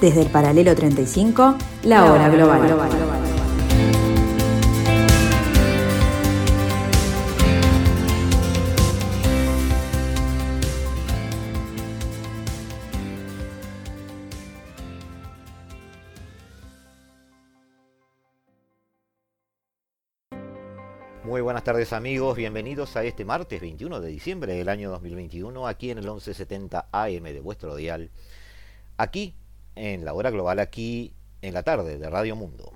Desde el paralelo 35, la hora global. Muy buenas tardes amigos, bienvenidos a este martes 21 de diciembre del año 2021, aquí en el 1170 AM de vuestro dial, aquí en la hora global, aquí en la tarde de Radio Mundo.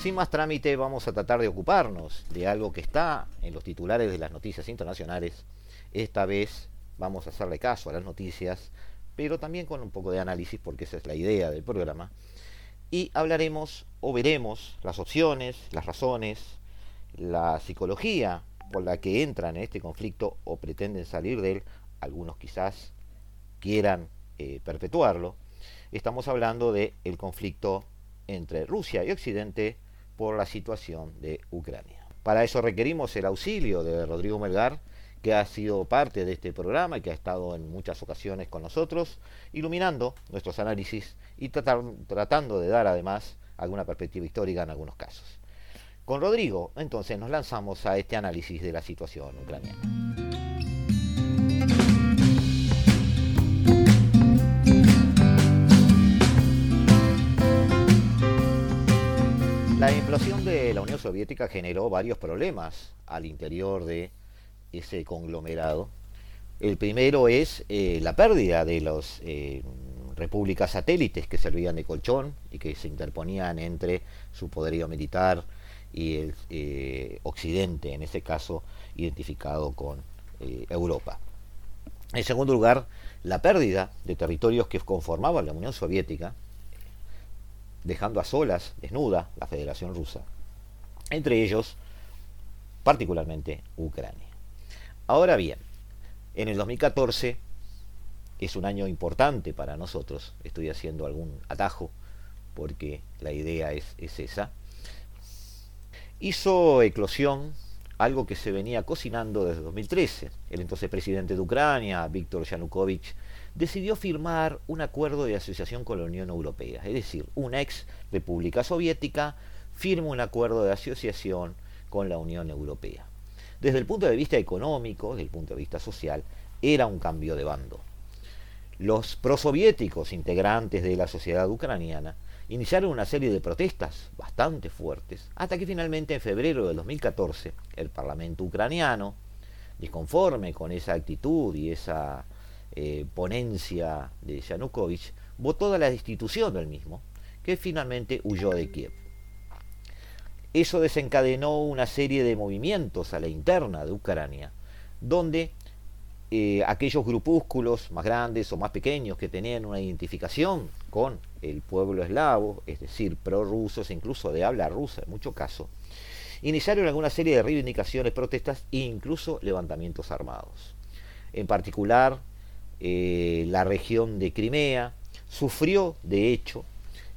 Sin más trámite vamos a tratar de ocuparnos de algo que está en los titulares de las noticias internacionales, esta vez vamos a hacerle caso a las noticias, pero también con un poco de análisis, porque esa es la idea del programa. Y hablaremos o veremos las opciones, las razones, la psicología por la que entran en este conflicto o pretenden salir de él. Algunos quizás quieran eh, perpetuarlo. Estamos hablando del el conflicto entre Rusia y Occidente por la situación de Ucrania. Para eso requerimos el auxilio de Rodrigo Melgar, que ha sido parte de este programa y que ha estado en muchas ocasiones con nosotros, iluminando nuestros análisis y tratando de dar además alguna perspectiva histórica en algunos casos. Con Rodrigo, entonces, nos lanzamos a este análisis de la situación ucraniana. La implosión de la Unión Soviética generó varios problemas al interior de ese conglomerado. El primero es eh, la pérdida de las eh, repúblicas satélites que servían de colchón y que se interponían entre su poderío militar y el eh, occidente, en ese caso identificado con Europa. En segundo lugar, la pérdida de territorios que conformaban la Unión Soviética, dejando a solas, desnuda, la Federación Rusa, entre ellos particularmente Ucrania. Ahora bien, en el 2014 es un año importante para nosotros, estoy haciendo algún atajo porque la idea es, esa, hizo eclosión algo que se venía cocinando desde 2013. El entonces presidente de Ucrania, Víctor Yanukovych, decidió firmar un acuerdo de asociación con la Unión Europea. Es decir, una ex república soviética firma un acuerdo de asociación con la Unión Europea desde el punto de vista económico, desde el punto de vista social, era un cambio de bando. Los prosoviéticos integrantes de la sociedad ucraniana iniciaron una serie de protestas bastante fuertes, hasta que finalmente en febrero de 2014 el Parlamento ucraniano, disconforme con esa actitud y esa eh, ponencia de Yanukovych, votó a la destitución del mismo, que finalmente huyó de Kiev. Eso desencadenó una serie de movimientos a la interna de Ucrania, donde eh, aquellos grupúsculos más grandes o más pequeños que tenían una identificación con el pueblo eslavo, es decir, prorrusos, incluso de habla rusa en muchos casos, iniciaron alguna serie de reivindicaciones, protestas e incluso levantamientos armados. En particular, eh, la región de Crimea sufrió, de hecho,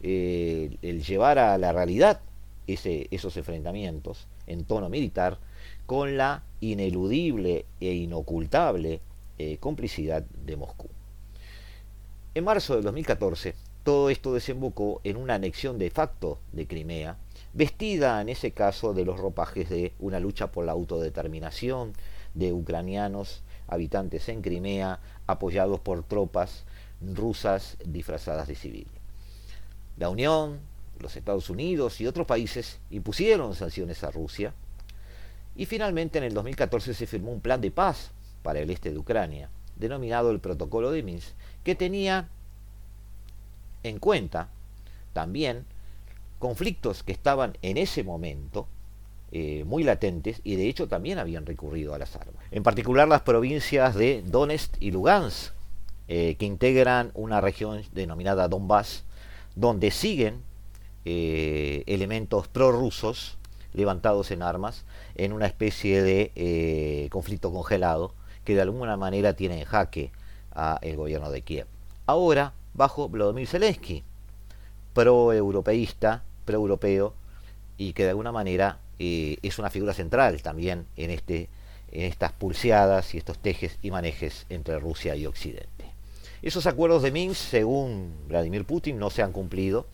eh, el llevar a la realidad esos enfrentamientos en tono militar con la ineludible e inocultable eh, complicidad de Moscú. En marzo de 2014, todo esto desembocó en una anexión de facto de Crimea, vestida en ese caso de los ropajes de una lucha por la autodeterminación de ucranianos habitantes en Crimea, apoyados por tropas rusas disfrazadas de civil. La Unión, los Estados Unidos y otros países impusieron sanciones a Rusia y finalmente en el 2014 se firmó un plan de paz para el este de Ucrania, denominado el Protocolo de Minsk, que tenía en cuenta también conflictos que estaban en ese momento eh, muy latentes y de hecho también habían recurrido a las armas. En particular las provincias de Donetsk y Lugansk, eh, que integran una región denominada Donbass, donde siguen eh, elementos prorrusos levantados en armas en una especie de eh, conflicto congelado que de alguna manera tiene en jaque al gobierno de Kiev. Ahora, bajo Vladimir Zelensky, pro-europeísta, pro-europeo, y que de alguna manera eh, es una figura central también en, este, en estas pulseadas y estos tejes y manejes entre Rusia y Occidente. Esos acuerdos de Minsk, según Vladimir Putin, no se han cumplido.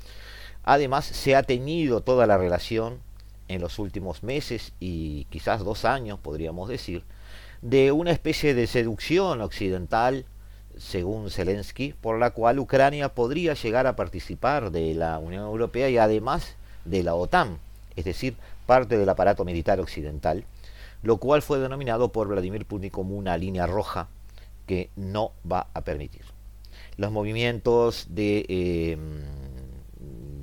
Además, se ha tenido toda la relación en los últimos meses y quizás dos años, podríamos decir, de una especie de seducción occidental, según Zelensky, por la cual Ucrania podría llegar a participar de la Unión Europea y además de la OTAN, es decir, parte del aparato militar occidental, lo cual fue denominado por Vladimir Putin como una línea roja que no va a permitir. Los movimientos de, em,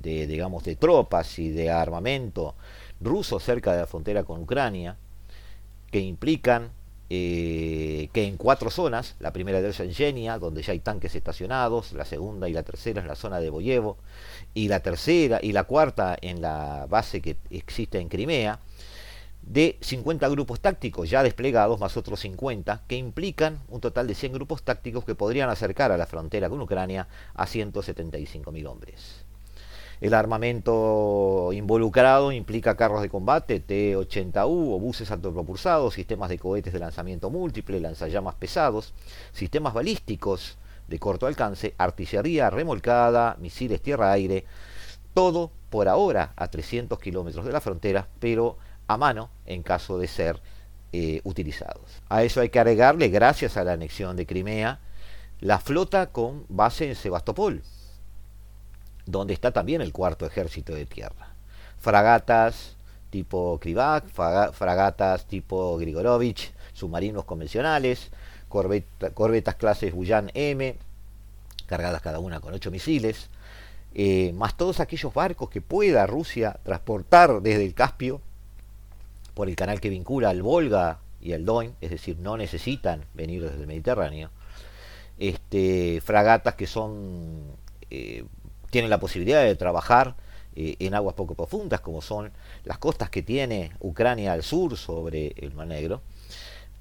de digamos, de tropas y de armamento rusos cerca de la frontera con Ucrania, que implican eh, que en cuatro zonas, la primera en Genia, donde ya hay tanques estacionados, la segunda y la tercera en la zona de Boyevo, y la tercera y la cuarta en la base que existe en Crimea, de 50 grupos tácticos ya desplegados, más otros 50, que implican un total de 100 grupos tácticos que podrían acercar a la frontera con Ucrania a 175.000 hombres. El armamento involucrado implica carros de combate T-80U o buses autopropulsados, sistemas de cohetes de lanzamiento múltiple, lanzallamas pesados, sistemas balísticos de corto alcance, artillería remolcada, misiles tierra-aire, todo por ahora a 300 kilómetros de la frontera, pero a mano en caso de ser eh, utilizados. A eso hay que agregarle, gracias a la anexión de Crimea, la flota con base en Sebastopol, donde está también el cuarto ejército de tierra. Fragatas tipo Krivak, fragatas tipo Grigorovich, submarinos convencionales, corbetas clases Buyan M, cargadas cada una con ocho misiles, eh, más todos aquellos barcos que pueda Rusia transportar desde el Caspio por el canal que vincula al Volga y al Don, es decir, no necesitan venir desde el Mediterráneo. Este, fragatas que son eh, tienen la posibilidad de trabajar eh, en aguas poco profundas, como son las costas que tiene Ucrania al sur sobre el Mar Negro,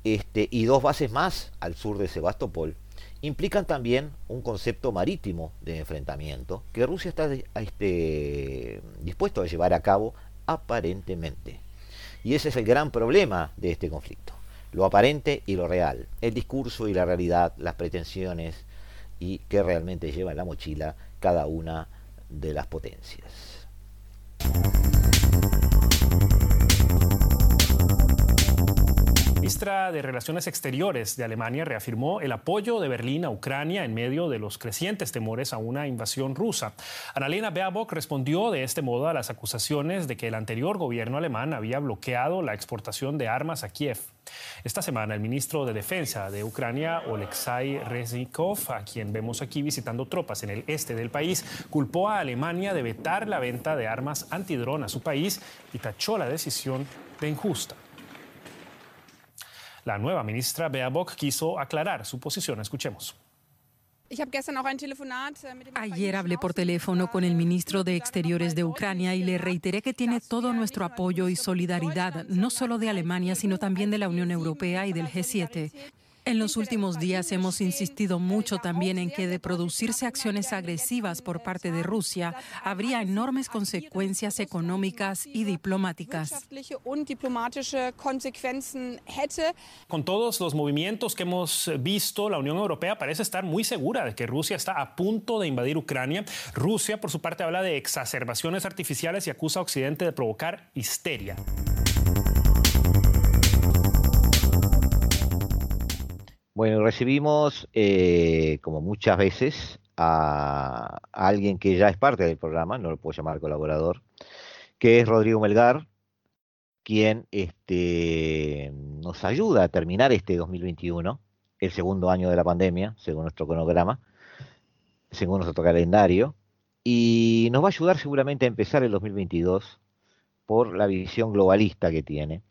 este, y dos bases más al sur de Sebastopol, implican también un concepto marítimo de enfrentamiento que Rusia está este, dispuesto a llevar a cabo aparentemente. Y ese es el gran problema de este conflicto, lo aparente y lo real, el discurso y la realidad, las pretensiones y que realmente lleva en la mochila cada una de las potencias. Ministra de Relaciones Exteriores de Alemania reafirmó el apoyo de Berlín a Ucrania en medio de los crecientes temores a una invasión rusa. Annalena Baerbock respondió de este modo a las acusaciones de que el anterior gobierno alemán había bloqueado la exportación de armas a Kiev. Esta semana, el ministro de Defensa de Ucrania, Oleksiy Reznikov, a quien vemos aquí visitando tropas en el este del país, culpó a Alemania de vetar la venta de armas antidrón a su país y tachó la decisión de injusta. La nueva ministra Baerbock quiso aclarar su posición. Escuchemos. Ayer hablé por teléfono con el ministro de Exteriores de Ucrania y le reiteré que tiene todo nuestro apoyo y solidaridad, no solo de Alemania, sino también de la Unión Europea y del G7. En los últimos días hemos insistido mucho también en que de producirse acciones agresivas por parte de Rusia, habría enormes consecuencias económicas y diplomáticas. Con todos los movimientos que hemos visto, la Unión Europea parece estar muy segura de que Rusia está a punto de invadir Ucrania. Rusia, por su parte, habla de exacerbaciones artificiales y acusa a Occidente de provocar histeria. Bueno, recibimos, eh, como muchas veces, a, alguien que ya es parte del programa, no lo puedo llamar colaborador, que es Rodrigo Melgar, quien este, nos ayuda a terminar este 2021, el segundo año de la pandemia, según nuestro cronograma, según nuestro calendario, y nos va a ayudar seguramente a empezar el 2022 por la visión globalista que tiene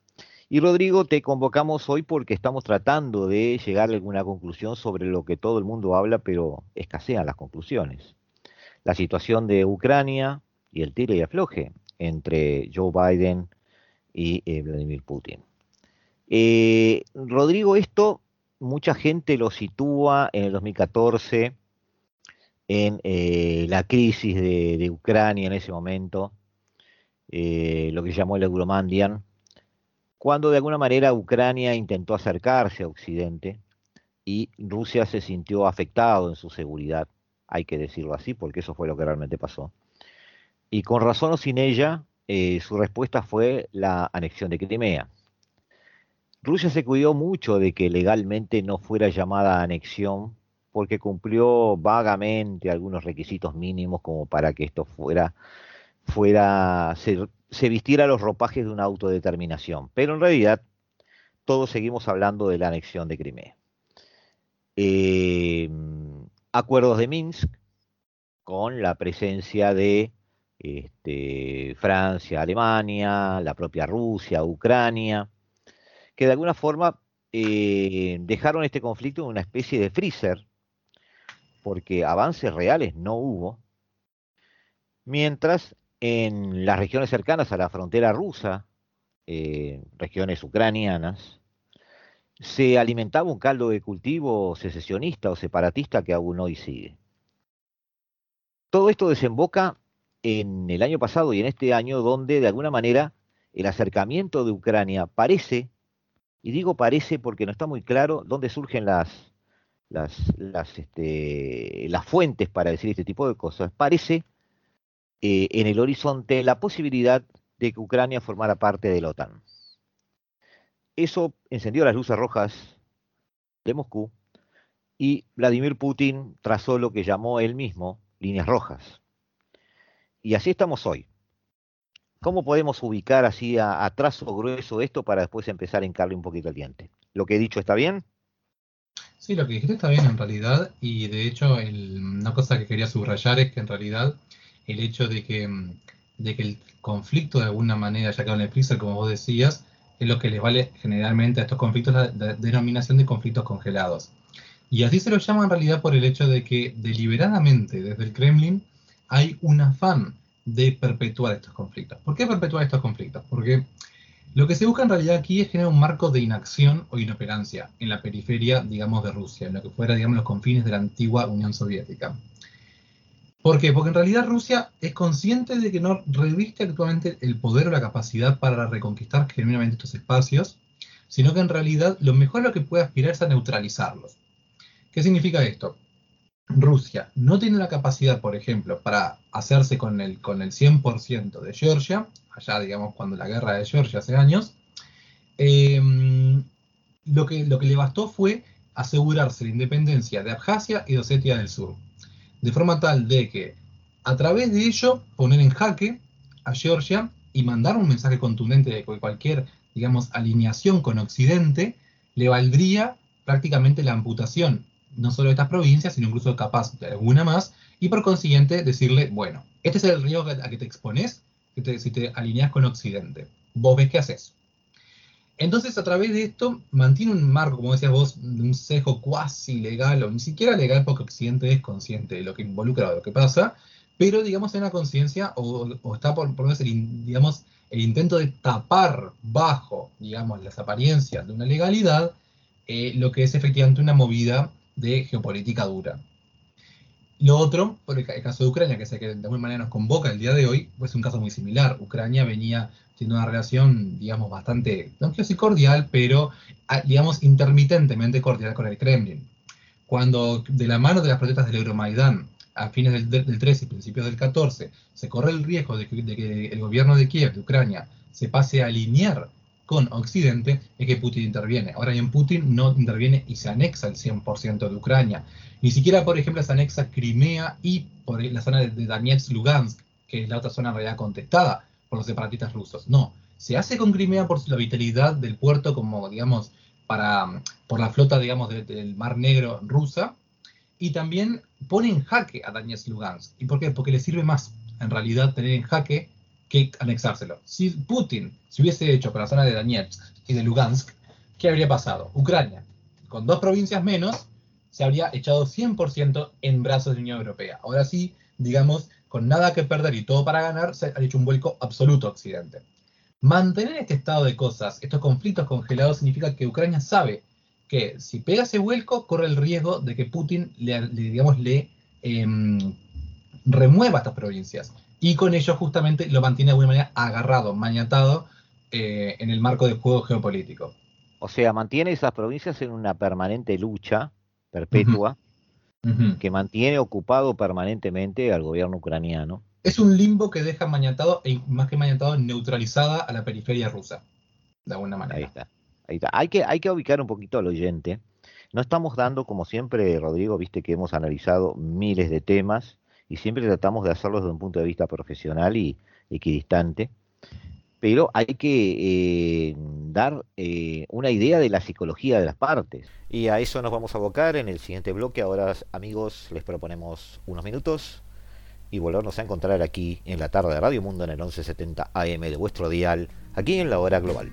y Rodrigo, te convocamos hoy porque estamos tratando de llegar a alguna conclusión sobre lo que todo el mundo habla, pero escasean las conclusiones. La situación de Ucrania y el tire y afloje entre Joe Biden y eh, Vladimir Putin. Eh, Rodrigo, esto mucha gente lo sitúa en el 2014 en eh, la crisis de, Ucrania en ese momento, lo que llamó el Euromandian, cuando de alguna manera Ucrania intentó acercarse a Occidente y Rusia se sintió afectado en su seguridad, hay que decirlo así, porque eso fue lo que realmente pasó. Y con razón o sin ella, eh, su respuesta fue la anexión de Crimea. Rusia se cuidó mucho de que legalmente no fuera llamada anexión porque cumplió vagamente algunos requisitos mínimos como para que esto fuera, fuera vistiera los ropajes de una autodeterminación. Pero en realidad todos seguimos hablando de la anexión de Crimea. Eh, acuerdos de Minsk con la presencia de este, Francia, Alemania, la propia Rusia, Ucrania, que de alguna forma eh, dejaron este conflicto en una especie de freezer porque avances reales no hubo, mientras en las regiones cercanas a la frontera rusa, eh, regiones ucranianas, se alimentaba un caldo de cultivo secesionista o separatista que aún hoy sigue. Todo esto desemboca en el año pasado y en este año donde de alguna manera el acercamiento de Ucrania parece, y digo parece porque no está muy claro dónde surgen las, las, las, este, las fuentes para decir este tipo de cosas, parece eh, en el horizonte la posibilidad de que Ucrania formara parte de la OTAN. Eso encendió las luces rojas de Moscú y Vladimir Putin trazó lo que llamó él mismo líneas rojas. Y así estamos hoy. ¿Cómo podemos ubicar así a, trazo grueso esto para después empezar a encarle un poquito el diente? ¿Lo que he dicho está bien? Sí, lo que dijiste está bien en realidad, y de hecho una cosa que quería subrayar es que en realidad el hecho de que, de que el conflicto de alguna manera ya quedado en el freezer, como vos decías, es lo que les vale generalmente a estos conflictos la, denominación de conflictos congelados. Y así se lo llama en realidad por el hecho de que deliberadamente desde el Kremlin hay un afán de perpetuar estos conflictos. ¿Por qué perpetuar estos conflictos? Porque lo que se busca en realidad aquí es generar un marco de inacción o inoperancia en la periferia, digamos, de Rusia, en lo que fuera, digamos, los confines de la antigua Unión Soviética. ¿Por qué? Porque en realidad Rusia es consciente de que no reviste actualmente el poder o la capacidad para reconquistar genuinamente estos espacios, sino que en realidad lo mejor lo que puede aspirar es a neutralizarlos. ¿Qué significa esto? Rusia no tiene la capacidad, por ejemplo, para hacerse con el, con el 100% de Georgia, allá digamos cuando la guerra de Georgia hace años, em, lo, que, lo que le bastó fue asegurarse la independencia de Abjasia y de Osetia del Sur, de forma tal de que a través de ello poner en jaque a Georgia y mandar un mensaje contundente de que cualquier, digamos, alineación con Occidente le valdría prácticamente la amputación no solo de estas provincias, sino incluso capaz de alguna más, y por consiguiente decirle, bueno, este es el riesgo a que te expones si te alineas con Occidente. Vos ves qué haces. Entonces, a través de esto, mantiene un marco, como decías vos, de un sesgo cuasi legal, o ni siquiera legal, porque Occidente es consciente de lo que involucra o lo que pasa, pero, digamos, en la conciencia, o, está por, por el, digamos, el intento de tapar bajo, digamos, las apariencias de una legalidad, eh, lo que es efectivamente una movida de geopolítica dura. Lo otro, por el, caso de Ucrania, que sé que de alguna manera nos convoca el día de hoy, pues un caso muy similar. Ucrania venía teniendo una relación, digamos, bastante, no quiero decir cordial, pero, ah, digamos, intermitentemente cordial con el Kremlin. Cuando de la mano de las protestas del Euromaidán, a fines del, del 13 y principios del 14, se corre el riesgo de que, de que el gobierno de Kiev, de Ucrania, se pase a alinear con Occidente es que Putin interviene. Ahora bien, Putin no interviene y se anexa el 100% de Ucrania. Ni siquiera, por ejemplo, se anexa Crimea y por la zona de Donetsk-Lugansk, que es la otra zona en realidad contestada por los separatistas rusos. No, se hace con Crimea por la vitalidad del puerto como, digamos, para, por la flota, digamos, del Mar Negro rusa, y también pone en jaque a Donetsk-Lugansk. ¿Y por qué? Porque le sirve más, en realidad, tener en jaque que anexárselo. Si Putin se hubiese hecho con la zona de Donetsk y de Lugansk, ¿qué habría pasado? Ucrania, con dos provincias menos, se habría echado 100% en brazos de la Unión Europea. Ahora sí, digamos, con nada que perder y todo para ganar, se ha hecho un vuelco absoluto a Occidente. Mantener este estado de cosas, estos conflictos congelados, significa que Ucrania sabe que si pega ese vuelco, corre el riesgo de que Putin le, digamos, le, em, remueva estas provincias. Y con ello justamente lo mantiene de alguna manera agarrado, mañatado eh, en el marco del juego geopolítico. O sea, mantiene esas provincias en una permanente lucha perpetua que mantiene ocupado permanentemente al gobierno ucraniano. Es un limbo que deja mañatado, e más que mañatado, neutralizada a la periferia rusa, de alguna manera. Ahí está. Ahí está. Hay, que, hay que ubicar un poquito al oyente. No estamos dando, como siempre, Rodrigo, viste que hemos analizado miles de temas y siempre tratamos de hacerlo desde un punto de vista profesional y equidistante pero hay que eh, dar eh, una idea de la psicología de las partes. Y a eso nos vamos a abocar en el siguiente bloque. Ahora, amigos, les proponemos unos minutos y volvernos a encontrar aquí en la tarde de Radio Mundo en el 1170 AM de vuestro dial, aquí en la hora global.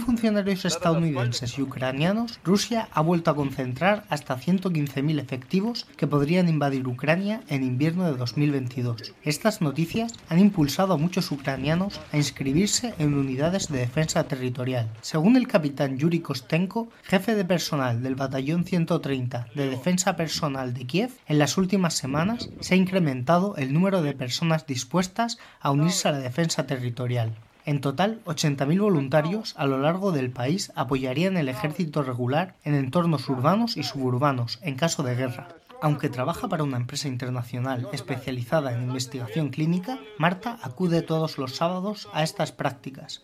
Funcionarios estadounidenses y ucranianos, Rusia ha vuelto a concentrar hasta 115.000 efectivos que podrían invadir Ucrania en invierno de 2022. Estas noticias han impulsado a muchos ucranianos a inscribirse en unidades de defensa territorial. Según el capitán Yuri Kostenko, jefe de personal del batallón 130 de defensa personal de Kiev, en las últimas semanas se ha incrementado el número de personas dispuestas a unirse a la defensa territorial. En total, 80.000 voluntarios a lo largo del país apoyarían el ejército regular en entornos urbanos y suburbanos en caso de guerra. Aunque trabaja para una empresa internacional especializada en investigación clínica, Marta acude todos los sábados a estas prácticas.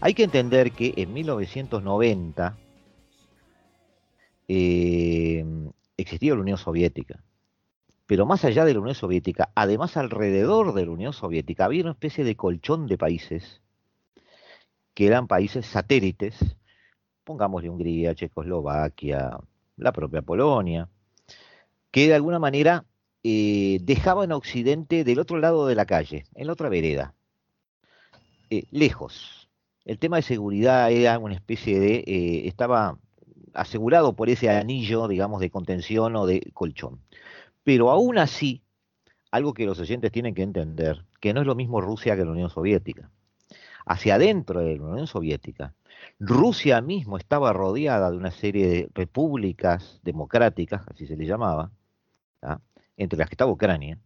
Hay que entender que en 1990 eh, existía la Unión Soviética. Pero más allá de la Unión Soviética, además alrededor de la Unión Soviética, había una especie de colchón de países que eran países satélites, pongámosle Hungría, Checoslovaquia, la propia Polonia, que de alguna manera eh, dejaban a Occidente del otro lado de la calle, en la otra vereda, eh, lejos, el tema de seguridad era una especie de, eh, estaba asegurado por ese anillo, digamos, de contención o de colchón. Pero aún así, algo que los oyentes tienen que entender, que no es lo mismo Rusia que la Unión Soviética. Hacia adentro de la Unión Soviética, Rusia mismo estaba rodeada de una serie de repúblicas democráticas, así se le llamaba, entre las que estaba Ucrania,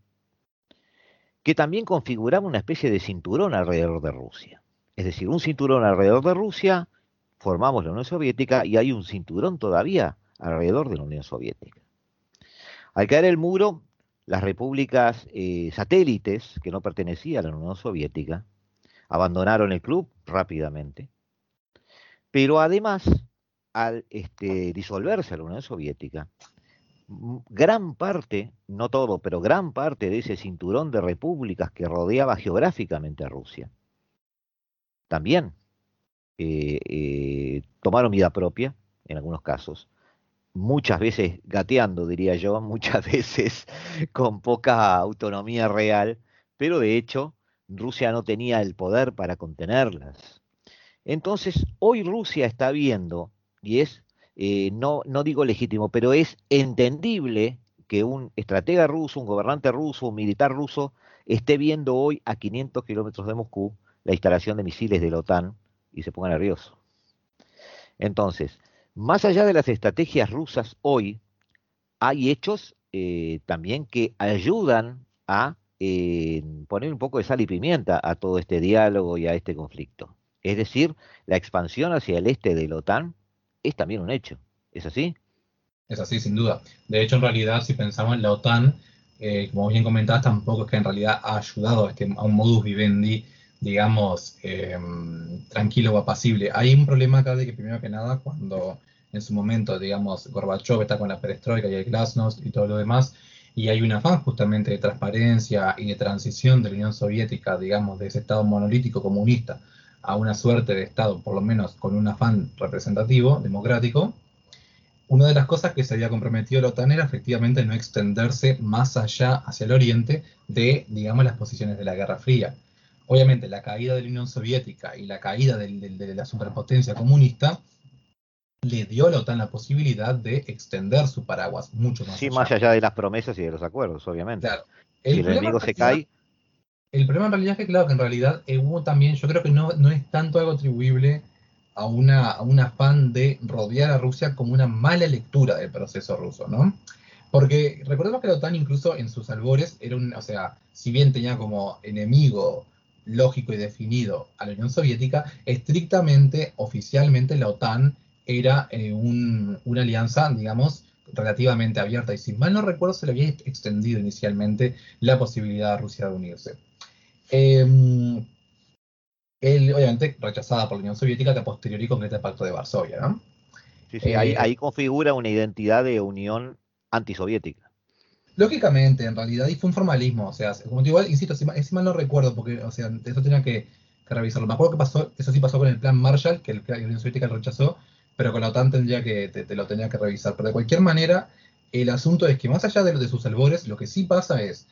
que también configuraban una especie de cinturón alrededor de Rusia. Es decir, un cinturón alrededor de Rusia, formamos la Unión Soviética y hay un cinturón todavía alrededor de la Unión Soviética. Al caer el muro, las repúblicas eh, satélites que no pertenecían a la Unión Soviética abandonaron el club rápidamente, pero además, al este, disolverse la Unión Soviética, gran parte, no todo, pero gran parte de ese cinturón de repúblicas que rodeaba geográficamente a Rusia, también eh, eh, tomaron vida propia, en algunos casos, muchas veces gateando, diría yo, muchas veces con poca autonomía real, pero de hecho Rusia no tenía el poder para contenerlas. Entonces, hoy Rusia está viendo, y es, eh, no, no digo legítimo, pero es entendible que un estratega ruso, un gobernante ruso, un militar ruso, esté viendo hoy a 500 kilómetros de Moscú la instalación de misiles de la OTAN y se ponga nervioso. Entonces, más allá de las estrategias rusas hoy, hay hechos eh, también que ayudan a eh, poner un poco de sal y pimienta a todo este diálogo y a este conflicto. Es decir, la expansión hacia el este de la OTAN es también un hecho. ¿Es así? Es así, sin duda. De hecho, en realidad, si pensamos en la OTAN, eh, como bien comentabas, tampoco es que en realidad ha ayudado a, este, a un modus vivendi, digamos, em, tranquilo o apacible. Hay un problema acá de que, primero que nada, cuando en su momento, digamos, Gorbachev está con la perestroika y el glasnost y todo lo demás, y hay un afán justamente de transparencia y de transición de la Unión Soviética, digamos, de ese Estado monolítico comunista a una suerte de Estado, por lo menos con un afán representativo, democrático, una de las cosas que se había comprometido la OTAN era efectivamente no extenderse más allá hacia el oriente de, digamos, las posiciones de la Guerra Fría. Obviamente, la caída de la Unión Soviética y la caída de, la superpotencia comunista le dio a la OTAN la posibilidad de extender su paraguas mucho más sí, más allá de las promesas y de los acuerdos, obviamente. Claro. El si el enemigo se cae... El problema en realidad es que, claro, que en realidad hubo también, yo creo que no, no es tanto algo atribuible a, una, un afán de rodear a Rusia como una mala lectura del proceso ruso, ¿no? Porque recordemos que la OTAN incluso en sus albores era un, o sea, si bien tenía como enemigo lógico y definido a la Unión Soviética, estrictamente, oficialmente la OTAN era eh, una alianza, digamos, relativamente abierta y si mal no recuerdo se le había extendido inicialmente la posibilidad a Rusia de unirse. Eh, obviamente rechazada por la Unión Soviética que a posteriori concreta el Pacto de Varsovia, ¿no? Sí, sí, ahí, eh, configura una identidad de unión antisoviética. Lógicamente, en realidad, y fue un formalismo, o sea, como igual, insisto, si, mal no recuerdo, porque, o sea, eso tenía que, revisarlo. Me acuerdo que pasó, eso sí pasó con el plan Marshall, que, la Unión Soviética rechazó, pero con la OTAN tendría que, te, lo tenía que revisar. Pero de cualquier manera, el asunto es que más allá de, de sus albores, lo que sí pasa es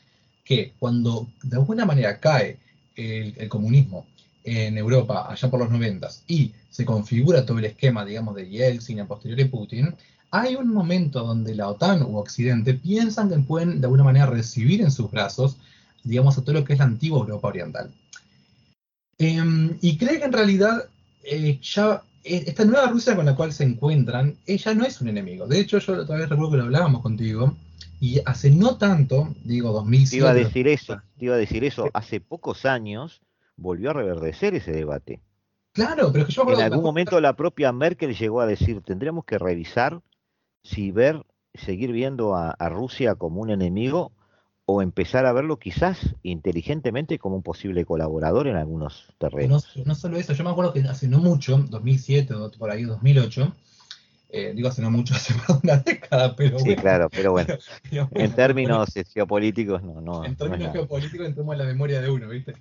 que cuando de alguna manera cae el comunismo en Europa allá por los 90 y se configura todo el esquema, digamos, de Yeltsin a posteriori Putin, hay un momento donde la OTAN u Occidente piensan que pueden de alguna manera recibir en sus brazos, digamos, a todo lo que es la antigua Europa Oriental. Em, y cree que en realidad eh, ya esta nueva Rusia con la cual se encuentran, ella no es un enemigo. De hecho, yo todavía recuerdo que lo hablábamos contigo, y hace no tanto, digo 2007... Te iba a decir eso, te iba a decir eso, hace pocos años volvió a reverdecer ese debate. Claro, pero que yo En algún momento la propia Merkel llegó a decir, tendremos que revisar si ver, seguir viendo a, Rusia como un enemigo o empezar a verlo quizás inteligentemente como un posible colaborador en algunos terrenos. No, no solo eso, yo me acuerdo que hace no mucho, 2007 o por ahí 2008, eh, digo hace no mucho, hace más de una década, pero Sí, claro, pero bueno. en términos geopolíticos, no, no. En términos geopolíticos entramos en la memoria de uno, ¿viste?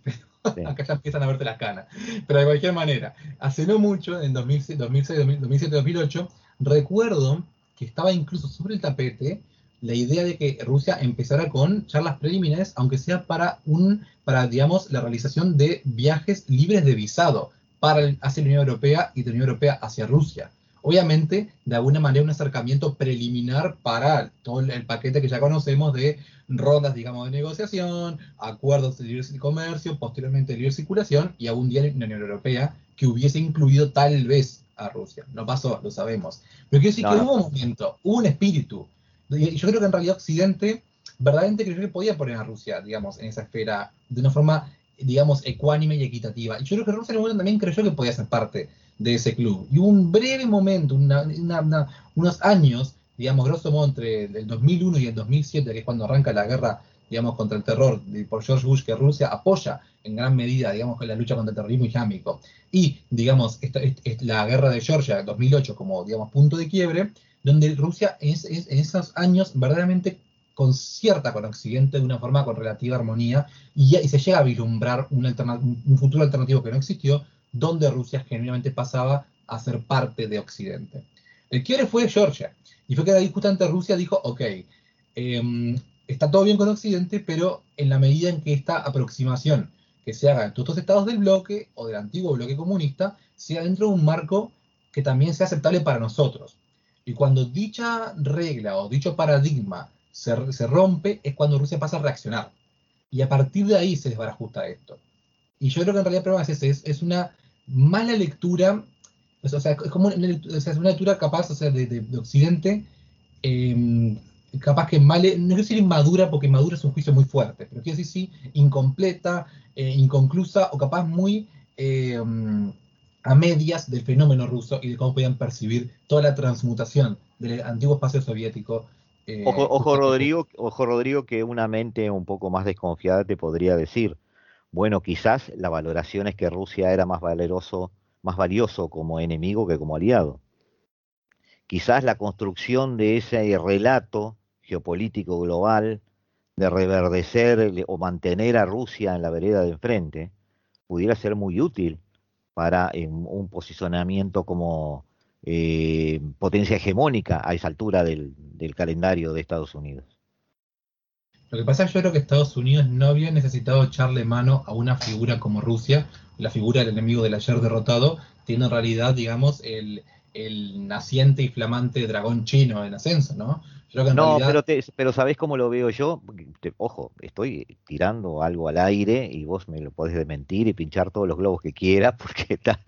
acá ya empiezan a verte las canas. Pero de cualquier manera, hace no mucho, en 2006, 2007, 2008, recuerdo que estaba incluso sobre el tapete la idea de que Rusia empezara con charlas preliminares, aunque sea para un, para digamos, la realización de viajes libres de visado para hacia la Unión Europea y de la Unión Europea hacia Rusia. Obviamente, de alguna manera, un acercamiento preliminar para todo el paquete que ya conocemos de rondas, digamos, de negociación, acuerdos de libre comercio, posteriormente de libre circulación y algún día en la Unión Europea que hubiese incluido tal vez a Rusia. No pasó, lo sabemos. Pero quiero decir que hubo un momento, hubo un espíritu. Yo creo que en realidad Occidente verdaderamente creyó que podía poner a Rusia, digamos, en esa esfera de una forma, digamos, ecuánime y equitativa. Y yo creo que Rusia en momento también creyó que podía ser parte de ese club. Y hubo un breve momento, unos años, digamos, grosso modo entre el 2001 y el 2007, que es cuando arranca la guerra, digamos, contra el terror por George Bush, que Rusia apoya en gran medida, digamos, la lucha contra el terrorismo islámico. Y, digamos, esta, la guerra de Georgia, 2008, como, digamos, punto de quiebre, donde Rusia en, esos años verdaderamente concierta con Occidente de una forma con relativa armonía y, se llega a vislumbrar un, un futuro alternativo que no existió, donde Rusia genuinamente pasaba a ser parte de Occidente. El quiebre fue Georgia, y fue que ahí justamente Rusia dijo, ok, em, está todo bien con Occidente, pero en la medida en que esta aproximación que se haga en todos los estados del bloque o del antiguo bloque comunista sea dentro de un marco que también sea aceptable para nosotros. Y cuando dicha regla o dicho paradigma se, se rompe, es cuando Rusia pasa a reaccionar. Y a partir de ahí se desbarajusta esto. Y yo creo que en realidad el problema es ese, es, una mala lectura, o sea, es como una, una lectura capaz o sea, de, Occidente, em, capaz que mal, no quiero decir inmadura, porque inmadura es un juicio muy fuerte, pero quiero decir sí, incompleta, eh, inconclusa, o capaz muy em, a medias del fenómeno ruso y de cómo podían percibir toda la transmutación del antiguo espacio soviético. Eh, ojo, Rodrigo, ojo, Rodrigo, que una mente un poco más desconfiada te podría decir, bueno, quizás la valoración es que Rusia era más valeroso, más valioso como enemigo que como aliado. Quizás la construcción de ese relato geopolítico global de reverdecer o mantener a Rusia en la vereda de enfrente pudiera ser muy útil para un posicionamiento como eh, potencia hegemónica a esa altura del, calendario de Estados Unidos. Lo que pasa yo creo que Estados Unidos no había necesitado echarle mano a una figura como Rusia, la figura del enemigo del ayer derrotado, tiene en realidad, digamos, el naciente y flamante dragón chino en ascenso, ¿no? No, pero, pero ¿sabés cómo lo veo yo? ojo, estoy tirando algo al aire y vos me lo podés desmentir y pinchar todos los globos que quieras porque está,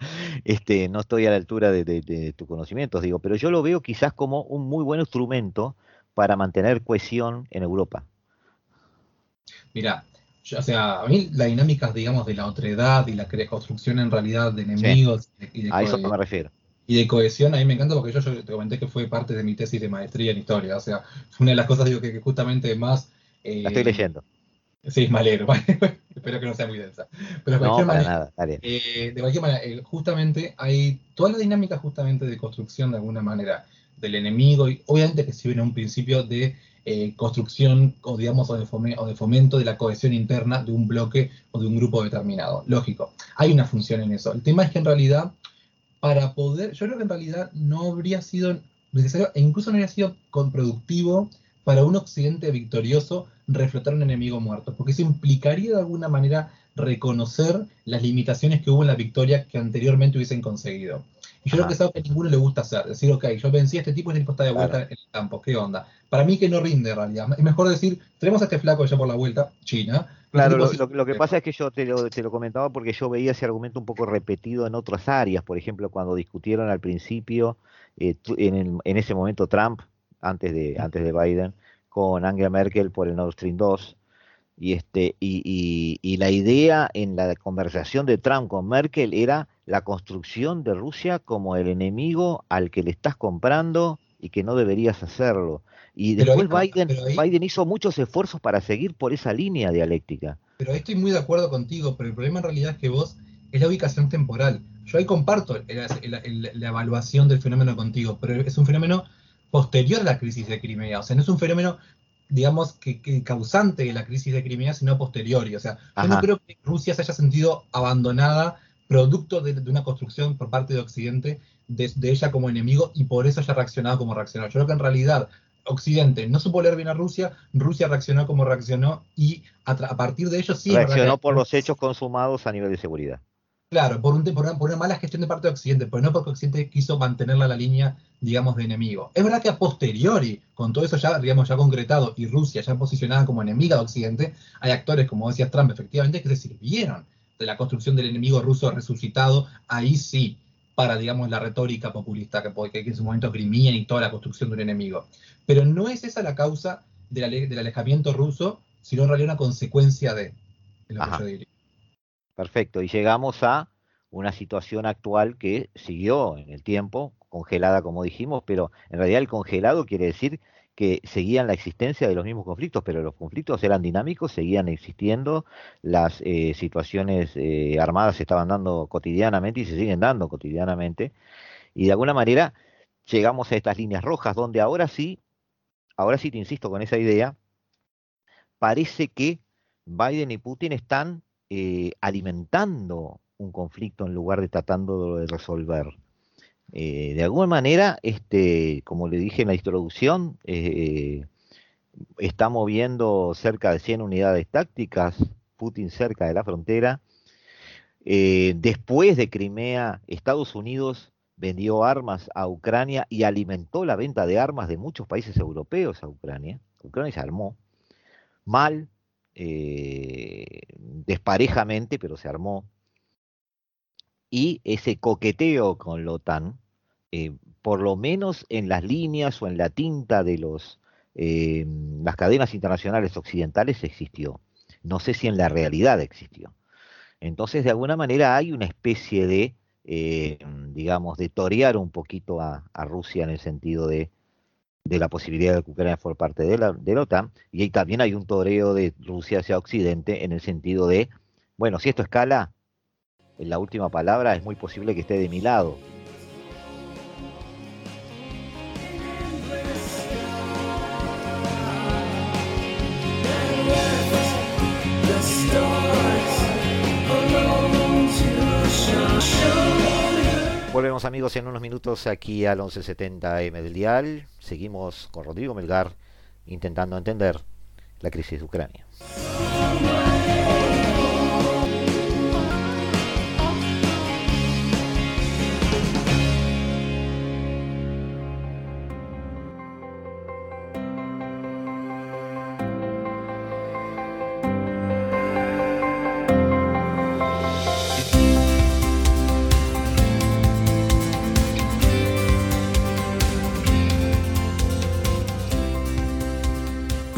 este, no estoy a la altura de, de, tus conocimientos, digo, pero yo lo veo quizás como un muy buen instrumento para mantener cohesión en Europa. Mira, o sea, a mí la dinámica, digamos, de la otredad y la construcción en realidad de enemigos... a eso me refiero y de cohesión, a mí me encanta porque yo, te comenté que fue parte de mi tesis de maestría en historia. O sea, una de las cosas digo, que, justamente más. Eh, la estoy leyendo. Sí, es malero. Espero que no sea muy densa. Pero de cualquier manera, eh, de cualquier manera, eh, justamente hay toda la dinámica justamente de construcción de alguna manera del enemigo, y obviamente que sirve en un principio de construcción o digamos o de, o de, fomento de la cohesión interna de un bloque o de un grupo determinado. Lógico, hay una función en eso. El tema es que en realidad para poder, yo creo que en realidad no habría sido necesario, e incluso no habría sido productivo para un occidente victorioso reflotar un enemigo muerto, porque eso implicaría de alguna manera reconocer las limitaciones que hubo en la victoria que anteriormente hubiesen conseguido. Y yo creo que es algo que a ninguno le gusta hacer, decir, ok, yo vencí a este tipo y este tipo está de vuelta en el campo, ¿qué onda? Para mí que no rinde en realidad, es mejor decir, tenemos a este flaco ya por la vuelta, China, Claro, lo, que pasa es que yo te lo, te lo, comentaba porque yo veía ese argumento un poco repetido en otras áreas, por ejemplo, cuando discutieron al principio, eh, en, en, ese momento Trump, antes de, antes de Biden, con Angela Merkel por el Nord Stream 2, y, este, y, y, la idea en la conversación de Trump con Merkel era la construcción de Rusia como el enemigo al que le estás comprando y que no deberías hacerlo. Y después Biden, Biden hizo muchos esfuerzos para seguir por esa línea dialéctica. Pero ahí estoy muy de acuerdo contigo, pero el problema en realidad es que vos es la ubicación temporal. Yo ahí comparto la evaluación del fenómeno contigo, pero es un fenómeno posterior a la crisis de Crimea. O sea, no es un fenómeno, digamos, que, causante de la crisis de Crimea, sino posterior. O sea, yo no creo que Rusia se haya sentido abandonada producto de, una construcción por parte de Occidente de, de, ella como enemigo y por eso haya reaccionado como reaccionó. Yo creo que en realidad Occidente no supo leer bien a Rusia, Rusia reaccionó como reaccionó y a, partir de ello sí... Reaccionó por los hechos consumados a nivel de seguridad. Claro, por, un, por, una, mala gestión de parte de Occidente, pero no porque Occidente quiso mantenerla la línea, digamos, de enemigo. Es verdad que a posteriori, con todo eso ya, digamos, ya concretado y Rusia ya posicionada como enemiga de Occidente, hay actores, como decía Trump, efectivamente, que se sirvieron de la construcción del enemigo ruso resucitado, ahí sí, para, digamos, la retórica populista que, que en su momento grimían y toda la construcción de un enemigo. Pero no es esa la causa del alejamiento ruso, sino en realidad una consecuencia de, lo que yo diría. Perfecto, y llegamos a una situación actual que siguió en el tiempo, congelada como dijimos, pero en realidad el congelado quiere decir que seguían la existencia de los mismos conflictos, pero los conflictos eran dinámicos, seguían existiendo, las eh, situaciones eh, armadas se estaban dando cotidianamente y se siguen dando cotidianamente, y de alguna manera llegamos a estas líneas rojas, donde ahora sí, ahora sí te insisto con esa idea, parece que Biden y Putin están eh, alimentando un conflicto en lugar de tratando de resolver. Eh, de alguna manera, este, como le dije en la introducción, eh, está moviendo cerca de 100 unidades tácticas, Putin cerca de la frontera. Eh, después de Crimea, Estados Unidos vendió armas a Ucrania y alimentó la venta de armas de muchos países europeos a Ucrania. Ucrania se armó mal, eh, desparejamente, pero se armó. Y ese coqueteo con la OTAN, eh, por lo menos en las líneas o en la tinta de los, eh, las cadenas internacionales occidentales existió. No sé si en la realidad existió. Entonces, de alguna manera hay una especie de, digamos, de torear un poquito a Rusia en el sentido de la posibilidad de que Ucrania fuera parte de la, de la OTAN, y ahí también hay un toreo de Rusia hacia Occidente en el sentido de, bueno, si esto escala, en la última palabra es muy posible que esté de mi lado. Amigos en unos minutos aquí al 1170M del dial. Seguimos con Rodrigo Melgar intentando entender la crisis de Ucrania.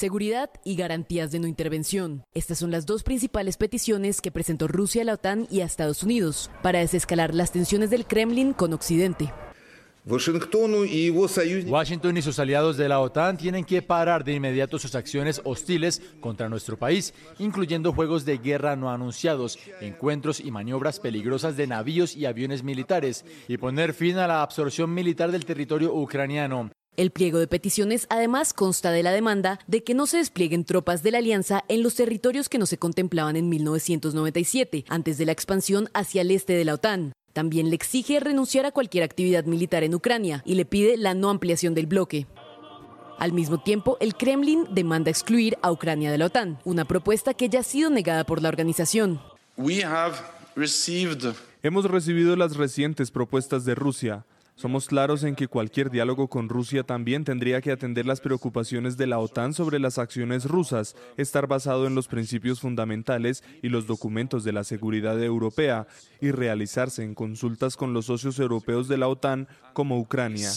Seguridad y garantías de no intervención. Estas son las dos principales peticiones que presentó Rusia a la OTAN y a Estados Unidos para desescalar las tensiones del Kremlin con Occidente. Washington y sus aliados de la OTAN tienen que parar de inmediato sus acciones hostiles contra nuestro país, incluyendo juegos de guerra no anunciados, encuentros y maniobras peligrosas de navíos y aviones militares, y poner fin a la absorción militar del territorio ucraniano. El pliego de peticiones además consta de la demanda de que no se desplieguen tropas de la alianza en los territorios que no se contemplaban en 1997, antes de la expansión hacia el este de la OTAN. También le exige renunciar a cualquier actividad militar en Ucrania y le pide la no ampliación del bloque. Al mismo tiempo, el Kremlin demanda excluir a Ucrania de la OTAN, una propuesta que ya ha sido negada por la organización. Hemos recibido las recientes propuestas de Rusia somos claros en que cualquier diálogo con Rusia también tendría que atender las preocupaciones de la OTAN sobre las acciones rusas, estar basado en los principios fundamentales y los documentos de la seguridad europea y realizarse en consultas con los socios europeos de la OTAN como Ucrania.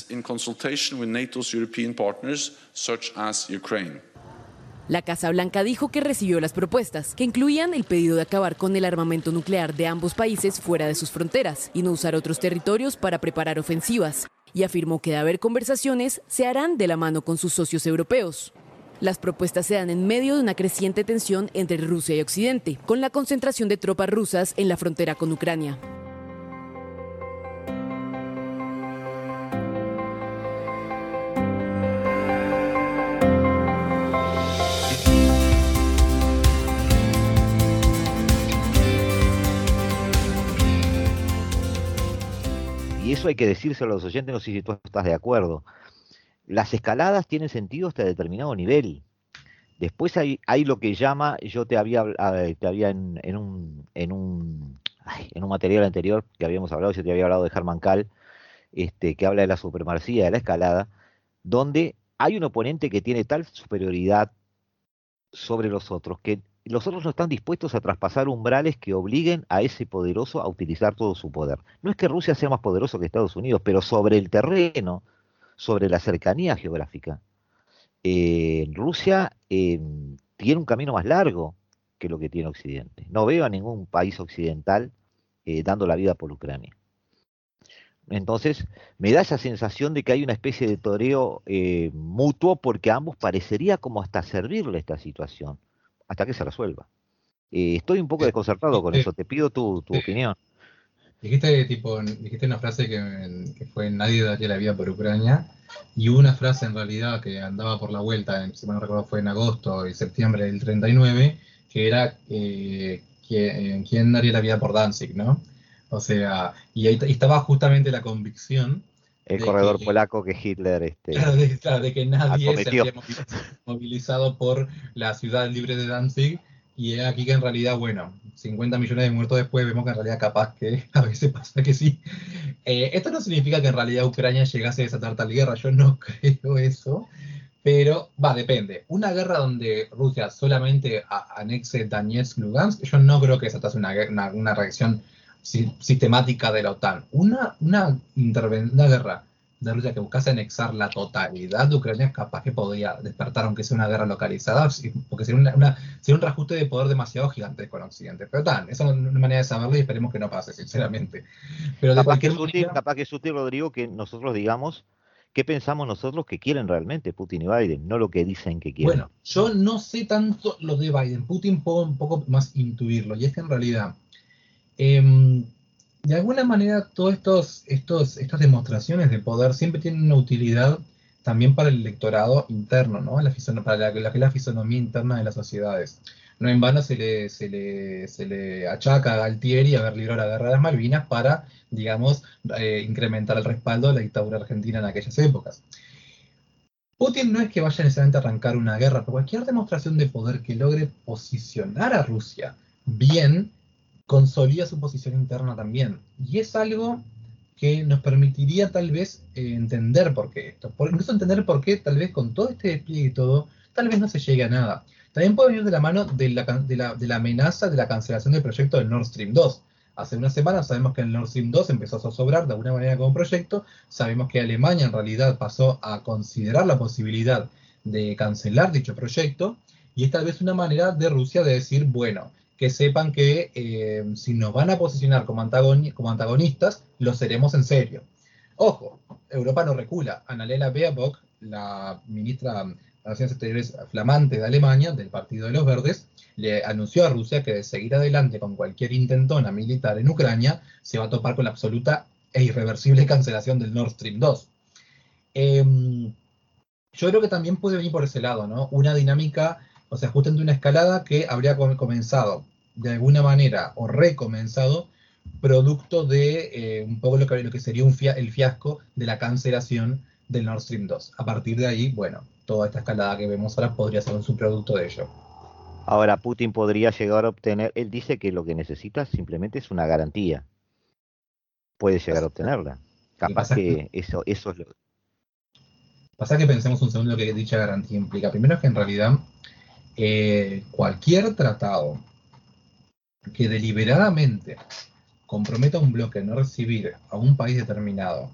La Casa Blanca dijo que recibió las propuestas, que incluían el pedido de acabar con el armamento nuclear de ambos países fuera de sus fronteras y no usar otros territorios para preparar ofensivas, y afirmó que de haber conversaciones se harán de la mano con sus socios europeos. Las propuestas se dan en medio de una creciente tensión entre Rusia y Occidente, con la concentración de tropas rusas en la frontera con Ucrania. Eso hay que decírselo a los oyentes, no sé si tú estás de acuerdo. Las escaladas tienen sentido hasta determinado nivel. Después hay, hay lo que llama, yo te había, te había en, un, en, un, en un material anterior que habíamos hablado, yo te había hablado de Herman Kahl, este, que habla de la supremacía de la escalada, donde hay un oponente que tiene tal superioridad sobre los otros que los otros no están dispuestos a traspasar umbrales que obliguen a ese poderoso a utilizar todo su poder. No es que Rusia sea más poderoso que Estados Unidos, pero sobre el terreno, sobre la cercanía geográfica, eh, Rusia eh, tiene un camino más largo que lo que tiene Occidente. No veo a ningún país occidental eh, dando la vida por Ucrania. Entonces, me da esa sensación de que hay una especie de toreo mutuo porque a ambos parecería como hasta servirle esta situación hasta que se resuelva. Eh, estoy un poco desconcertado con eso, te pido tu, opinión. Dijiste, tipo, dijiste una frase que, fue nadie daría la vida por Ucrania y una frase en realidad que andaba por la vuelta, si me no recuerdo fue en agosto y septiembre del 39, que era eh, eh, ¿quién daría la vida por Danzig? ¿no? O sea, y ahí estaba justamente la convicción. El corredor polaco que Hitler. Este, claro, de, que nadie se había movilizado por la ciudad libre de Danzig. Y es aquí que en realidad, bueno, 50 millones de muertos después, vemos que en realidad capaz que a veces pasa que sí. Eh, esto no significa que en realidad Ucrania llegase a desatar tal guerra, yo no creo eso. Pero, va, depende. Una guerra donde Rusia solamente anexe Donetsk, Lugansk, yo no creo que desatase una, una reacción sistemática de la OTAN. Una, una, una guerra de Rusia que buscase anexar la totalidad de Ucrania, capaz que podría despertar, aunque sea una guerra localizada, porque sería, una, sería un reajuste de poder demasiado gigante con Occidente. Pero tan, esa es una manera de saberlo y esperemos que no pase, sinceramente. Pero capaz, que es sutil, capaz que es sutil, Rodrigo, que nosotros digamos qué pensamos nosotros que quieren realmente Putin y Biden, no lo que dicen que quieren. Bueno, yo no sé tanto lo de Biden. Putin puedo un poco más intuirlo, y es que en realidad Em, de alguna manera, todas estas demostraciones de poder siempre tienen una utilidad también para el electorado interno, para la, la, fisonomía interna de las sociedades. No en vano se le, se le, se achaca a Galtieri haber librado la guerra de las Malvinas para, digamos, eh, incrementar el respaldo de la dictadura argentina en aquellas épocas. Putin no es que vaya necesariamente a arrancar una guerra, pero cualquier demostración de poder que logre posicionar a Rusia bien consolida su posición interna también. Y es algo que nos permitiría tal vez eh, entender por qué esto. Por, incluso entender por qué tal vez con todo este despliegue y todo, tal vez no se llegue a nada. También puede venir de la mano de la, de la, de la amenaza de la cancelación del proyecto del Nord Stream 2. Hace una semana sabemos que el Nord Stream 2 empezó a sobrar de alguna manera como proyecto. Sabemos que Alemania en realidad pasó a considerar la posibilidad de cancelar dicho proyecto. Y es tal vez una manera de Rusia de decir, bueno, que sepan que eh, si nos van a posicionar como, antagonistas, lo seremos en serio. Ojo, Europa no recula. Annalena Baerbock, la ministra de Relaciones Exteriores flamante de Alemania, del Partido de los Verdes, le anunció a Rusia que de seguir adelante con cualquier intentona militar en Ucrania, se va a topar con la absoluta e irreversible cancelación del Nord Stream 2. Em, yo creo que también puede venir por ese lado, ¿no? Una dinámica o sea, justamente una escalada que habría comenzado de alguna manera o recomenzado producto de eh, un poco lo que, lo que sería un el fiasco de la cancelación del Nord Stream 2. A partir de ahí, bueno, toda esta escalada que vemos ahora podría ser un subproducto de ello. Ahora, Putin podría llegar a obtener, él dice que lo que necesita simplemente es una garantía. Puede llegar a obtenerla. Capaz que eso, eso es lo... Pasa que pensemos un segundo lo que dicha garantía implica. Primero es que en realidad eh, cualquier tratado que deliberadamente comprometa a un bloque a no recibir a un país determinado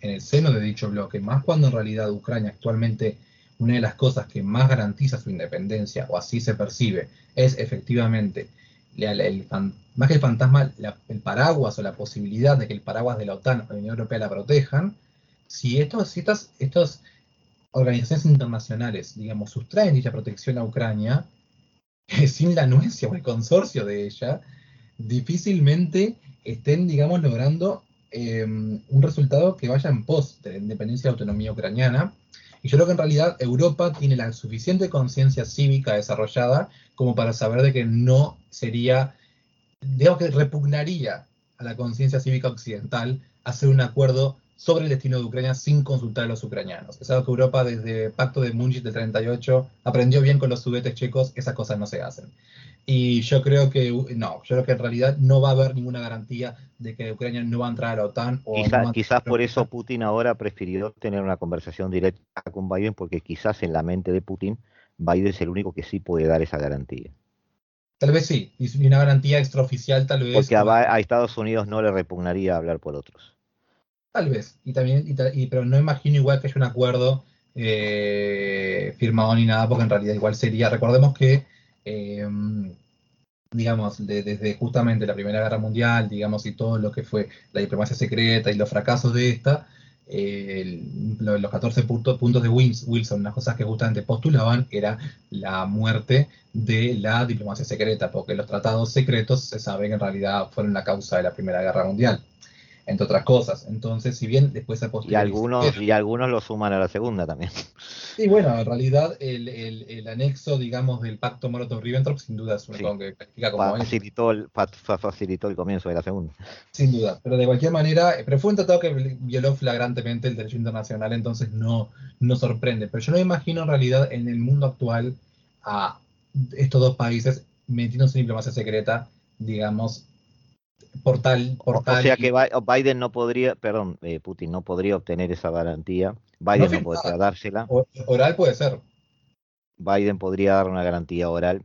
en el seno de dicho bloque, más cuando en realidad Ucrania actualmente una de las cosas que más garantiza su independencia, o así se percibe, es efectivamente el, más que el fantasma, el paraguas o la posibilidad de que el paraguas de la OTAN o la Unión Europea la protejan, si estos, si estos organizaciones internacionales, digamos, sustraen dicha protección a Ucrania, sin la anuencia o el consorcio de ella, difícilmente estén, digamos, logrando em, un resultado que vaya en pos de la independencia y autonomía ucraniana. Y yo creo que en realidad Europa tiene la suficiente conciencia cívica desarrollada como para saber de que no sería, digamos que repugnaría a la conciencia cívica occidental hacer un acuerdo sobre el destino de Ucrania sin consultar a los ucranianos. Es algo que Europa desde el pacto de Múnich del 38 aprendió bien con los sudetes checos, esas cosas no se hacen. Y yo creo que no, yo creo que en realidad no va a haber ninguna garantía de que Ucrania no va a entrar a la OTAN. O quizás por eso Putin ahora prefirió tener una conversación directa con Biden, porque quizás en la mente de Putin Biden es el único que sí puede dar esa garantía. Tal vez sí, y una garantía extraoficial tal vez. Porque a Estados Unidos no le repugnaría hablar por otros. Tal vez, y también, y, pero no imagino igual que haya un acuerdo eh, firmado ni nada, porque en realidad igual sería, recordemos que, em, digamos, desde justamente la Primera Guerra Mundial, digamos, y todo lo que fue la diplomacia secreta y los fracasos de esta, los 14 puntos, puntos de Wilson, las cosas que justamente postulaban era la muerte de la diplomacia secreta, porque los tratados secretos se sabe que en realidad fueron la causa de la Primera Guerra Mundial. Entre otras cosas. Entonces, si bien después se Y algunos, y algunos lo suman a la segunda también. Sí, bueno, en realidad el, el, el anexo, digamos, del pacto Molotov-Ribbentrop sin duda es un sí. que califica como facilitó el, facilitó el comienzo de la segunda. Sin duda, pero de cualquier manera, pero fue un tratado que violó flagrantemente el derecho internacional, entonces no, no sorprende. Pero yo no me imagino en realidad en el mundo actual a estos dos países metiéndose en diplomacia secreta, digamos, por tal, por O sea que Biden no podría, perdón, eh, Putin no podría obtener esa garantía. Biden no, podría dársela. Oral puede ser. Biden podría dar una garantía oral,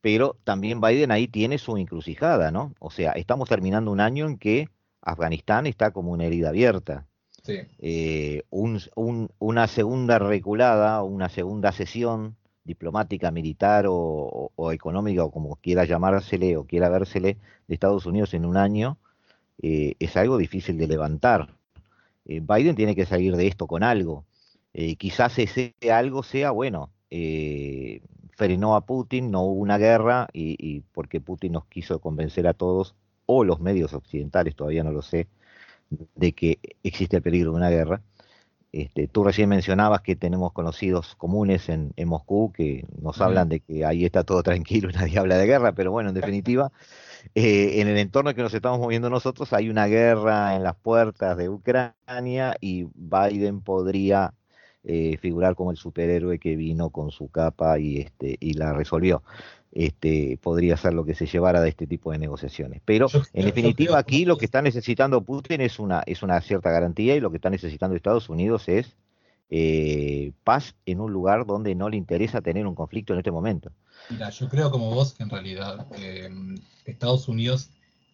pero también Biden ahí tiene su encrucijada, ¿no? O sea, estamos terminando un año en que Afganistán está como una herida abierta. Sí. Eh, un, un, una segunda reculada, una segunda sesión diplomática, militar o, económica, o como quiera llamársele o quiera vérsele, de Estados Unidos en un año, eh, es algo difícil de levantar. Eh, Biden tiene que salir de esto con algo. Eh, quizás ese algo sea, bueno, eh, frenó a Putin, no hubo una guerra, y, y, porque Putin nos quiso convencer a todos, o los medios occidentales, todavía no lo sé, de que existe el peligro de una guerra. Este, tú recién mencionabas que tenemos conocidos comunes en, en Moscú que nos hablan de que ahí está todo tranquilo nadie habla de guerra, pero bueno, en definitiva, eh, en el entorno en que nos estamos moviendo nosotros hay una guerra en las puertas de Ucrania y Biden podría eh, figurar como el superhéroe que vino con su capa y, este, y la resolvió. Este, podría ser lo que se llevara de este tipo de negociaciones. Pero en definitiva aquí lo que está necesitando Putin es una, es una cierta garantía y lo que está necesitando Estados Unidos es eh, paz en un lugar donde no le interesa tener un conflicto en este momento. Mira, yo creo como vos que en realidad eh, Estados Unidos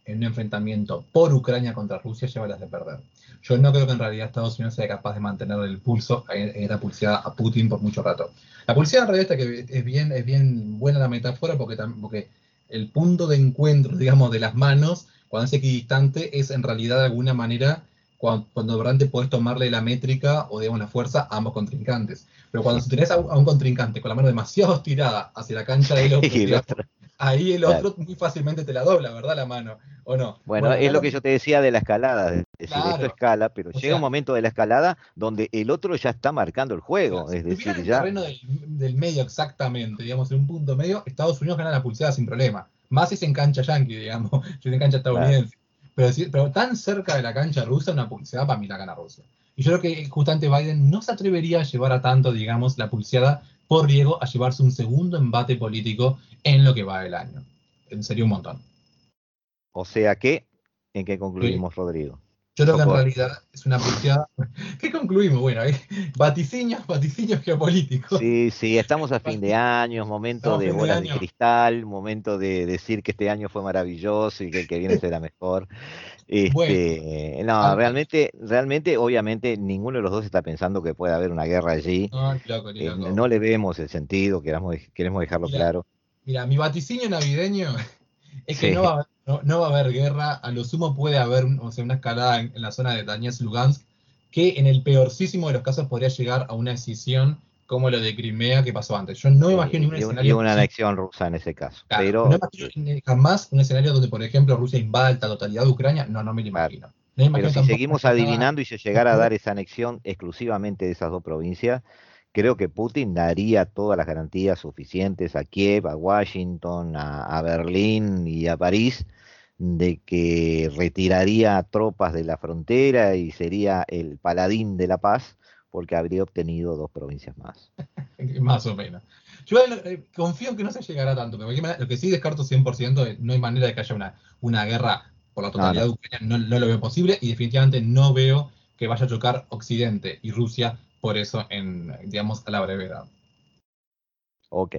en un enfrentamiento por Ucrania contra Rusia lleva las de perder. Yo no creo que en realidad Estados Unidos sea capaz de mantener el pulso en esta pulseada a Putin por mucho rato. La pulseada en realidad está que es bien, es bien buena la metáfora porque, porque el punto de encuentro, digamos, de las manos, cuando es equidistante, es en realidad de alguna manera cuando, cuando realmente puedes tomarle la métrica o digamos la fuerza a ambos contrincantes. Pero cuando tenés a, a un contrincante con la mano demasiado estirada hacia la cancha del otro, ahí el otro claro. muy fácilmente te la dobla, ¿verdad? La mano, ¿o no? Bueno, bueno es claro. lo que yo te decía de la escalada, es decir, claro. esto escala, pero o llega sea, un momento de la escalada donde el otro ya está marcando el juego, es decir, el ya... terreno del, del, medio exactamente, digamos, en un punto medio, Estados Unidos gana la pulsada sin problema, más si se engancha yankee, digamos, si se engancha estadounidense. Pero, pero, tan cerca de la cancha rusa, una pulseada para mí la gana Rusia. Y yo creo que justamente Biden no se atrevería a llevar a tanto, digamos, la pulseada por riesgo a llevarse un segundo embate político en lo que va del año sería un montón. O sea que, ¿en qué concluimos, sí. Rodrigo? Yo creo que en realidad es una pulseada. ¿Qué concluimos? Bueno, ¿eh? vaticinios, vaticinios geopolíticos. Sí, sí, estamos a fin de año, momento de bolas de, de, cristal, momento de decir que este año fue maravilloso y que el que viene será mejor. Este, bueno, no, realmente, realmente, obviamente, ninguno de los dos está pensando que puede haber una guerra allí. No, eh, no le vemos el sentido, queremos, queremos dejarlo Mira, claro. Mira, mi vaticinio navideño es que sí. no, va no, no, va a haber guerra, a lo sumo puede haber o sea, una escalada en, en la zona de Donetsk-Lugansk, que en el peorcísimo de los casos podría llegar a una decisión como lo de Crimea que pasó antes. Yo no imagino ningún y escenario. Una anexión rusa en ese caso. Claro, pero... No imagino jamás un escenario donde, por ejemplo, Rusia invada la totalidad de Ucrania. No, no me lo imagino. Claro. No me imagino pero si seguimos adivinando y se llegara a dar esa anexión exclusivamente de esas dos provincias, creo que Putin daría todas las garantías suficientes a Kiev, a Washington, a, a, Berlín y a París de que retiraría tropas de la frontera y sería el paladín de la paz porque habría obtenido dos provincias más. más o menos. Yo eh, confío en que no se llegará tanto, pero lo que sí descarto 100% es no hay manera de que haya una, una guerra por la totalidad no, no. de Ucrania, no, no lo veo posible y definitivamente no veo que vaya a chocar Occidente y Rusia por eso en, digamos, a la brevedad. Ok.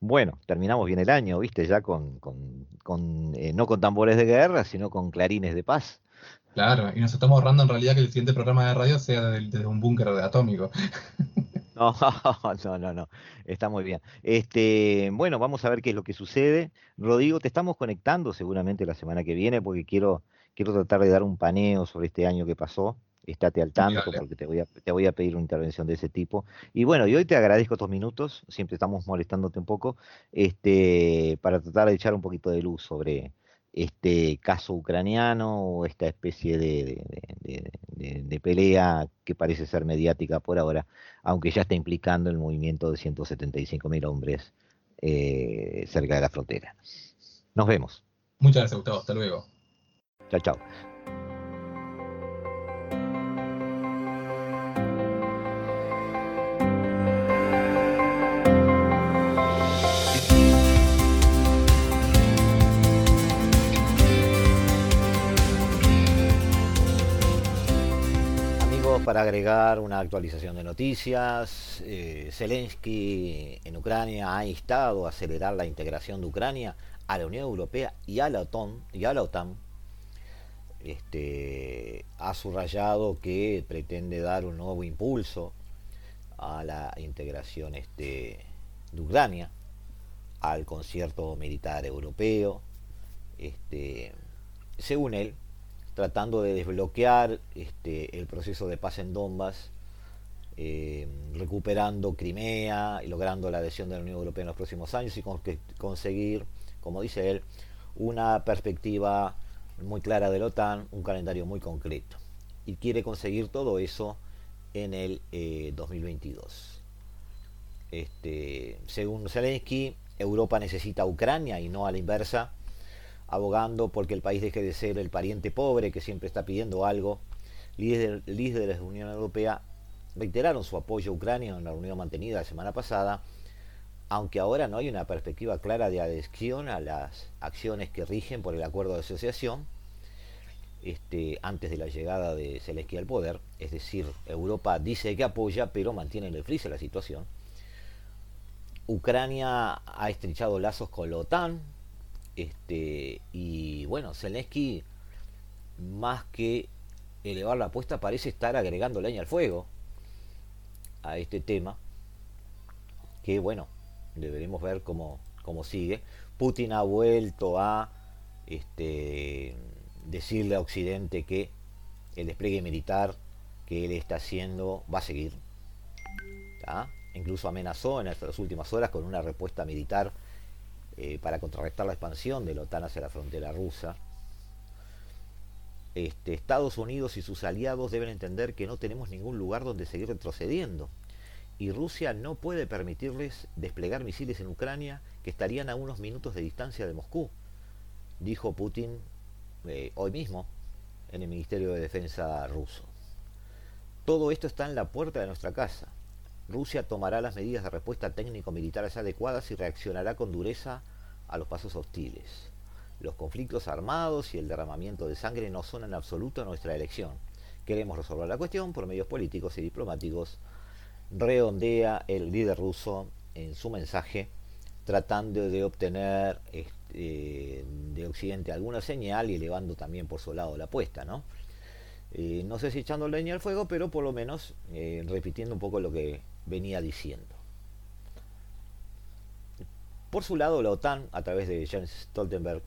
Bueno, terminamos bien el año, viste, ya con, con, con eh, no con tambores de guerra, sino con clarines de paz. Claro, y nos estamos ahorrando en realidad que el siguiente programa de radio sea desde, un búnker de atómico. No, no, no, no, está muy bien. Este, bueno, vamos a ver qué es lo que sucede. Rodrigo, te estamos conectando seguramente la semana que viene porque quiero, quiero tratar de dar un paneo sobre este año que pasó estate al tanto porque te voy, a, te voy a pedir una intervención de ese tipo. Y bueno, y hoy te agradezco estos minutos, siempre estamos molestándote un poco, este, para tratar de echar un poquito de luz sobre, este caso ucraniano o esta especie de, de, pelea que parece ser mediática por ahora, aunque ya está implicando el movimiento de 175.000 hombres eh, cerca de la frontera. Nos vemos. Muchas gracias, Gustavo. Hasta luego. Chao, chao. Para agregar una actualización de noticias. Eh, Zelensky en Ucrania ha instado a acelerar la integración de Ucrania a la Unión Europea y a la OTAN. Y a la OTAN. Este, ha subrayado que pretende dar un nuevo impulso a la integración este, de Ucrania, al concierto militar europeo. Este, según él, tratando de desbloquear este, el proceso de paz en Donbass, eh, recuperando Crimea y logrando la adhesión de la Unión Europea en los próximos años y conseguir, como dice él, una perspectiva muy clara de la OTAN, un calendario muy concreto. Y quiere conseguir todo eso en el 2022. Eh, este, según Zelensky, Europa necesita a Ucrania y no a la inversa abogando porque el país deje de ser el pariente pobre que siempre está pidiendo algo. Líderes, de la Unión Europea reiteraron su apoyo a Ucrania en la reunión mantenida la semana pasada, aunque ahora no hay una perspectiva clara de adhesión a las acciones que rigen por el acuerdo de asociación este, antes de la llegada de Zelensky al poder. Es decir, Europa dice que apoya, pero mantiene en el freezer la situación. Ucrania ha estrechado lazos con la OTAN, este, y bueno, Zelensky, más que elevar la apuesta, parece estar agregando leña al fuego a este tema. Que bueno, deberemos ver cómo, cómo sigue. Putin ha vuelto a este, decirle a Occidente que el despliegue militar que él está haciendo va a seguir. Incluso amenazó en estas últimas horas con una respuesta militar eh, para contrarrestar la expansión de la OTAN hacia la frontera rusa. Este, Estados Unidos y sus aliados deben entender que no tenemos ningún lugar donde seguir retrocediendo. Y Rusia no puede permitirles desplegar misiles en Ucrania que estarían a unos minutos de distancia de Moscú, dijo Putin eh, hoy mismo en el Ministerio de Defensa ruso. Todo esto está en la puerta de nuestra casa. Rusia tomará las medidas de respuesta técnico-militares adecuadas y reaccionará con dureza a los pasos hostiles. Los conflictos armados y el derramamiento de sangre no son en absoluto nuestra elección. Queremos resolver la cuestión por medios políticos y diplomáticos. Redondea el líder ruso en su mensaje tratando de obtener este, de Occidente alguna señal y elevando también por su lado la apuesta, ¿no? Eh, no sé si echando leña al fuego, pero por lo menos eh, repitiendo un poco lo que venía diciendo. Por su lado, la OTAN, a través de Jens Stoltenberg,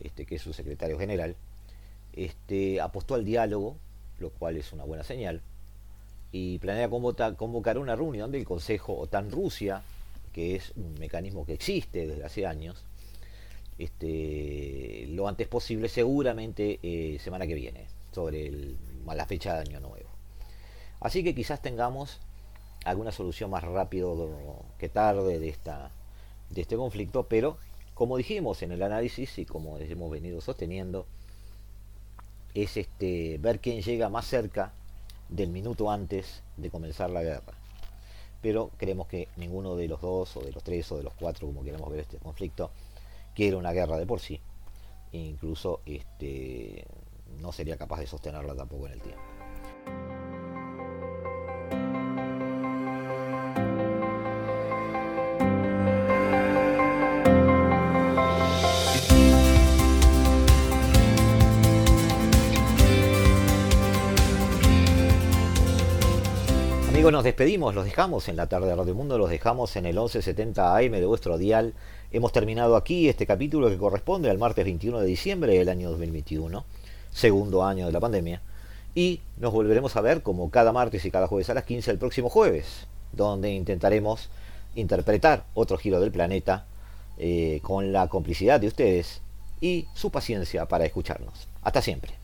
este, que es su secretario general, este, apostó al diálogo, lo cual es una buena señal, y planea convocar una reunión del Consejo OTAN-Rusia, que es un mecanismo que existe desde hace años, este, lo antes posible, seguramente eh, semana que viene, sobre la fecha de Año Nuevo. Así que quizás tengamos alguna solución más rápido que tarde de, esta, de este conflicto, pero como dijimos en el análisis y como hemos venido sosteniendo, es este, ver quién llega más cerca del minuto antes de comenzar la guerra. Pero creemos que ninguno de los dos, o de los tres, o de los cuatro, como queramos ver este conflicto, quiere una guerra de por sí. E incluso este, no sería capaz de sostenerla tampoco en el tiempo. Nos despedimos, los dejamos en la tarde de Radio Mundo, los dejamos en el 1170 AM de vuestro dial. Hemos terminado aquí este capítulo que corresponde al martes 21 de diciembre del año 2021, segundo año de la pandemia. Y nos volveremos a ver como cada martes y cada jueves a las 15 el próximo jueves, donde intentaremos interpretar otro giro del planeta eh, con la complicidad de ustedes y su paciencia para escucharnos. Hasta siempre.